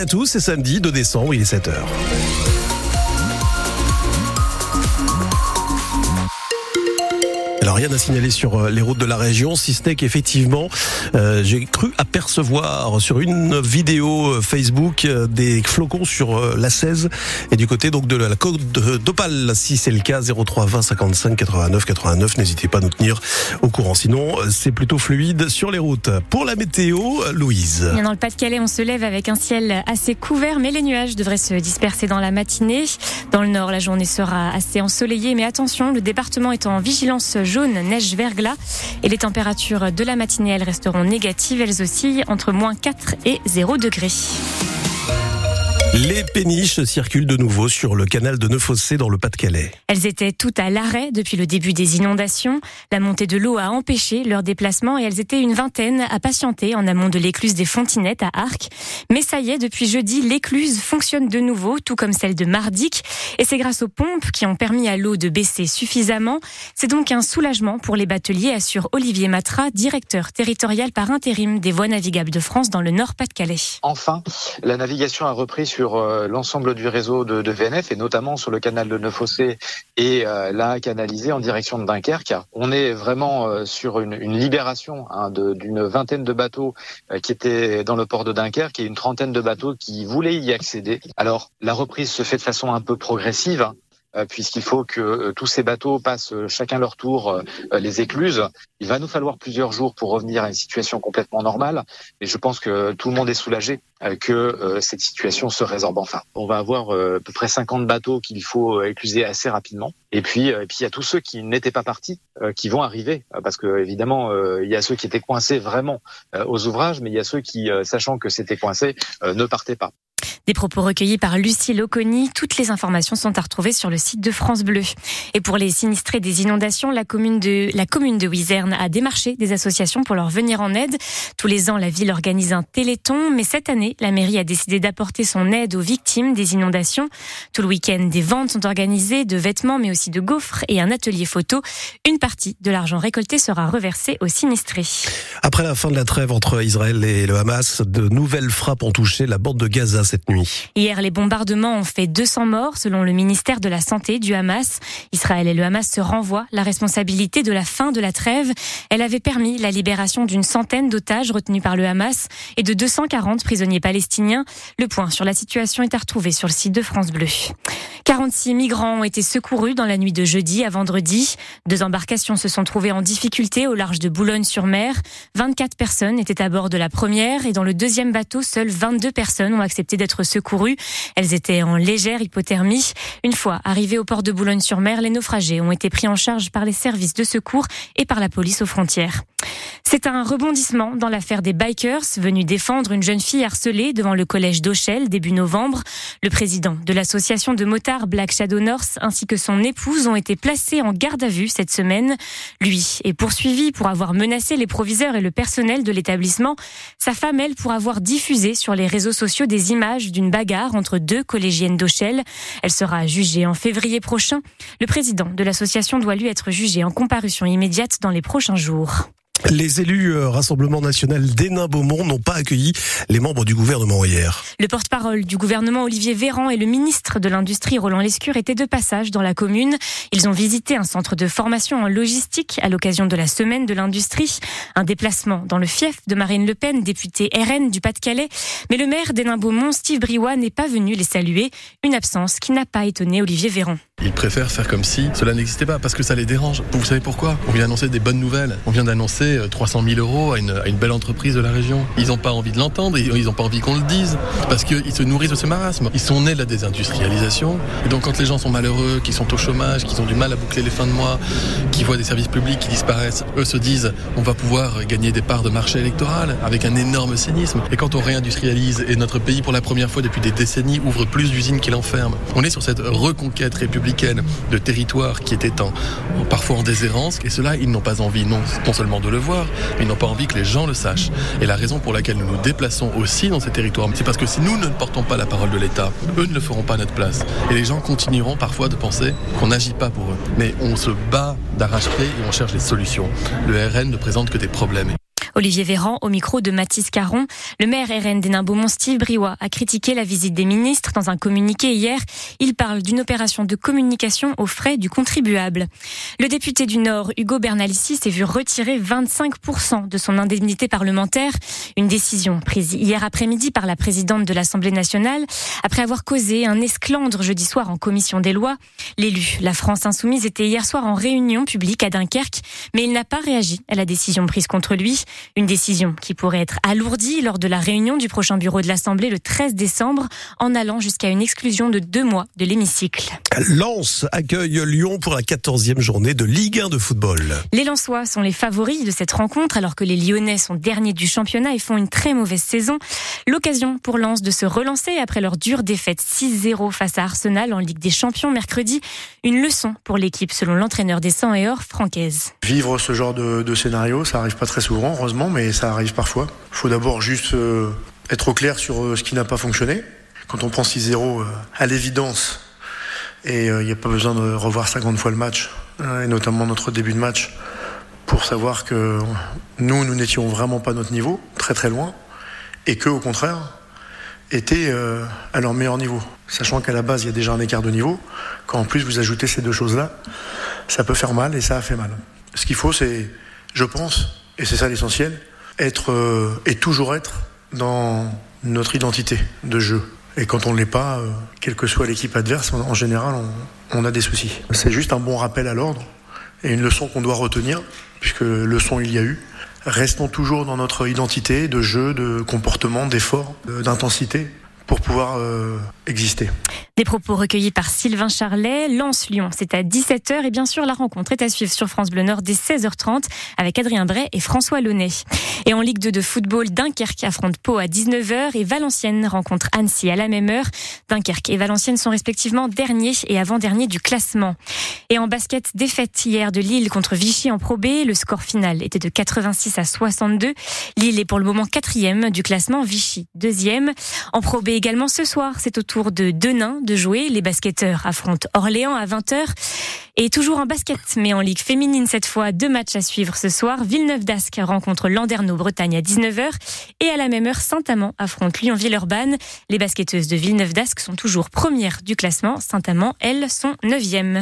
à tous, c'est samedi 2 décembre, il est 7h. Alors rien à signaler sur euh, les routes de la région, si ce n'est qu'effectivement, euh, j'ai cru apercevoir sur une vidéo euh, Facebook euh, des flocons sur la 16 et du côté donc de la côte d'Opale. Si c'est le cas, 03 20 55 89 89, n'hésitez pas à nous tenir au courant. Sinon, c'est plutôt fluide sur les routes. Pour la météo, Louise. Dans le Pas-de-Calais, on se lève avec un ciel assez couvert, mais les nuages devraient se disperser dans la matinée. Dans le nord, la journée sera assez ensoleillée, mais attention, le département est en vigilance jaune neige verglas. Et les températures de la matinée, resteront négatives. Elles oscillent entre moins 4 et 0 degrés. Les péniches circulent de nouveau sur le canal de Neuf-Fossés dans le Pas-de-Calais. Elles étaient toutes à l'arrêt depuis le début des inondations. La montée de l'eau a empêché leur déplacement et elles étaient une vingtaine à patienter en amont de l'écluse des Fontinettes à Arc. Mais ça y est, depuis jeudi, l'écluse fonctionne de nouveau, tout comme celle de Mardic. Et c'est grâce aux pompes qui ont permis à l'eau de baisser suffisamment. C'est donc un soulagement pour les bateliers, assure Olivier Matra, directeur territorial par intérim des voies navigables de France dans le Nord Pas-de-Calais. Enfin, la navigation a repris sur euh, l'ensemble du réseau de, VNF et notamment sur le canal de Neuf-Fossés et euh, là canalisé en direction de Dunkerque. On est vraiment euh, sur une, libération hein, d'une vingtaine de bateaux qui étaient dans le port de Dunkerque et une trentaine de bateaux qui voulaient y accéder. Alors la reprise se fait de façon un peu progressive. Euh, puisqu'il faut que euh, tous ces bateaux passent euh, chacun leur tour les écluses. Il va nous falloir plusieurs jours pour revenir à une situation complètement normale, et je pense que tout le monde est soulagé que cette situation se résorbe enfin. On va avoir à peu près 50 bateaux qu'il faut écluser assez rapidement, et puis et puis il y a tous ceux qui n'étaient pas partis qui vont arriver, parce que évidemment il y a ceux qui étaient coincés vraiment aux ouvrages, mais il y a ceux qui, sachant que c'était coincé, ne partaient pas. Des propos recueillis par Lucie Loconi. Toutes les informations sont à retrouver sur le site de France Bleu. Et pour les sinistrés des inondations, la commune de, la commune de Wizerne a démarché des associations pour leur venir en aide. Tous les ans, la ville organise un téléthon, mais cette année, la mairie a décidé d'apporter son aide aux victimes des inondations. Tout le week-end, des ventes sont organisées de vêtements, mais aussi de gaufres et un atelier photo. Une partie de l'argent récolté sera reversée aux sinistrés. Après la fin de la trêve entre Israël et le Hamas, de nouvelles frappes ont touché la bande de Gaza cette nuit. Hier, les bombardements ont fait 200 morts selon le ministère de la Santé du Hamas. Israël et le Hamas se renvoient la responsabilité de la fin de la trêve. Elle avait permis la libération d'une centaine d'otages retenus par le Hamas et de 240 prisonniers palestiniens. Le point sur la situation est à retrouver sur le site de France Bleu. 46 migrants ont été secourus dans la nuit de jeudi à vendredi. Deux embarcations se sont trouvées en difficulté au large de Boulogne-sur-Mer. 24 personnes étaient à bord de la première et dans le deuxième bateau, seules 22 personnes ont accepté d'être secourues. Elles étaient en légère hypothermie. Une fois arrivées au port de Boulogne-sur-Mer, les naufragés ont été pris en charge par les services de secours et par la police aux frontières. C'est un rebondissement dans l'affaire des bikers venus défendre une jeune fille harcelée devant le collège d'Auchel début novembre. Le président de l'association de motards Black Shadow North ainsi que son épouse ont été placés en garde à vue cette semaine. Lui est poursuivi pour avoir menacé les proviseurs et le personnel de l'établissement. Sa femme, elle, pour avoir diffusé sur les réseaux sociaux des images d'une bagarre entre deux collégiennes d'Auchel. Elle sera jugée en février prochain. Le président de l'association doit lui être jugé en comparution immédiate dans les prochains jours. Les élus euh, Rassemblement national d'Hénin-Beaumont n'ont pas accueilli les membres du gouvernement hier. Le porte-parole du gouvernement Olivier Véran et le ministre de l'Industrie Roland Lescure étaient de passage dans la commune. Ils ont visité un centre de formation en logistique à l'occasion de la semaine de l'industrie. Un déplacement dans le fief de Marine Le Pen, députée RN du Pas-de-Calais. Mais le maire d'Hénin-Beaumont, Steve Briouat, n'est pas venu les saluer. Une absence qui n'a pas étonné Olivier Véran. Ils préfèrent faire comme si cela n'existait pas parce que ça les dérange. Vous savez pourquoi? On vient d'annoncer des bonnes nouvelles. On vient d'annoncer 300 000 euros à une, à une, belle entreprise de la région. Ils n'ont pas envie de l'entendre, ils n'ont pas envie qu'on le dise parce qu'ils se nourrissent de ce marasme. Ils sont nés de la désindustrialisation. Et donc quand les gens sont malheureux, qui sont au chômage, qui ont du mal à boucler les fins de mois, qui voient des services publics qui disparaissent, eux se disent on va pouvoir gagner des parts de marché électoral avec un énorme cynisme. Et quand on réindustrialise et notre pays pour la première fois depuis des décennies ouvre plus d'usines qu'il enferme, on est sur cette reconquête républicaine de territoires qui étaient en, parfois en déshérence, et cela, ils n'ont pas envie non, non seulement de le voir, mais ils n'ont pas envie que les gens le sachent. Et la raison pour laquelle nous nous déplaçons aussi dans ces territoires, c'est parce que si nous ne portons pas la parole de l'État, eux ne le feront pas à notre place. Et les gens continueront parfois de penser qu'on n'agit pas pour eux. Mais on se bat d'arrache-pied et on cherche des solutions. Le RN ne présente que des problèmes. Olivier Véran au micro de Mathis Caron. Le maire RN des Beaumont, Steve Briouat, a critiqué la visite des ministres dans un communiqué hier. Il parle d'une opération de communication aux frais du contribuable. Le député du Nord, Hugo Bernalicis, s'est vu retirer 25% de son indemnité parlementaire. Une décision prise hier après-midi par la présidente de l'Assemblée nationale après avoir causé un esclandre jeudi soir en commission des lois. L'élu, la France insoumise, était hier soir en réunion publique à Dunkerque, mais il n'a pas réagi à la décision prise contre lui. Une décision qui pourrait être alourdie lors de la réunion du prochain bureau de l'Assemblée le 13 décembre, en allant jusqu'à une exclusion de deux mois de l'hémicycle. Lens accueille Lyon pour la 14e journée de Ligue 1 de football. Les Lensois sont les favoris de cette rencontre alors que les Lyonnais sont derniers du championnat et font une très mauvaise saison. L'occasion pour Lens de se relancer après leur dure défaite 6-0 face à Arsenal en Ligue des Champions mercredi. Une leçon pour l'équipe selon l'entraîneur des 100 et or, Francaise. Vivre ce genre de, de scénario, ça arrive pas très souvent, mais ça arrive parfois. Il faut d'abord juste euh, être au clair sur euh, ce qui n'a pas fonctionné. Quand on prend 6-0 euh, à l'évidence, et il n'y a pas besoin de revoir 50 fois le match, et notamment notre début de match, pour savoir que nous, nous n'étions vraiment pas à notre niveau, très très loin, et qu'eux, au contraire, étaient à leur meilleur niveau. Sachant qu'à la base, il y a déjà un écart de niveau, quand en plus vous ajoutez ces deux choses-là, ça peut faire mal et ça a fait mal. Ce qu'il faut, c'est, je pense, et c'est ça l'essentiel, être euh, et toujours être dans notre identité de jeu. Et quand on ne l'est pas, euh, quelle que soit l'équipe adverse, en, général, on, on, a des soucis. C'est juste un bon rappel à l'ordre et une leçon qu'on doit retenir, puisque leçon il y a eu. Restons toujours dans notre identité de jeu, de comportement, d'effort, d'intensité pour pouvoir euh, exister. Des propos recueillis par Sylvain Charlet. Lance-Lyon, c'est à 17h et bien sûr la rencontre est à suivre sur France Bleu Nord dès 16h30 avec Adrien Bray et François Launay. Et en Ligue 2 de football, Dunkerque affronte Pau à 19h et Valenciennes rencontre Annecy à la même heure. Dunkerque et Valenciennes sont respectivement derniers et avant-derniers du classement. Et en basket, défaite hier de Lille contre Vichy en Pro B. Le score final était de 86 à 62. Lille est pour le moment quatrième du classement, Vichy deuxième. En Pro B également ce soir, c'est au tour de Denain de jouer. Les basketteurs affrontent Orléans à 20h. Et toujours en basket, mais en Ligue féminine cette fois, deux matchs à suivre ce soir. Villeneuve d'Ascq rencontre Landerneau-Bretagne à 19h. Et à la même heure, Saint-Amand affronte Lyon-Villeurbanne. Les basketteuses de Villeneuve d'Ascq sont toujours premières du classement. Saint-Amand, elles, sont neuvièmes.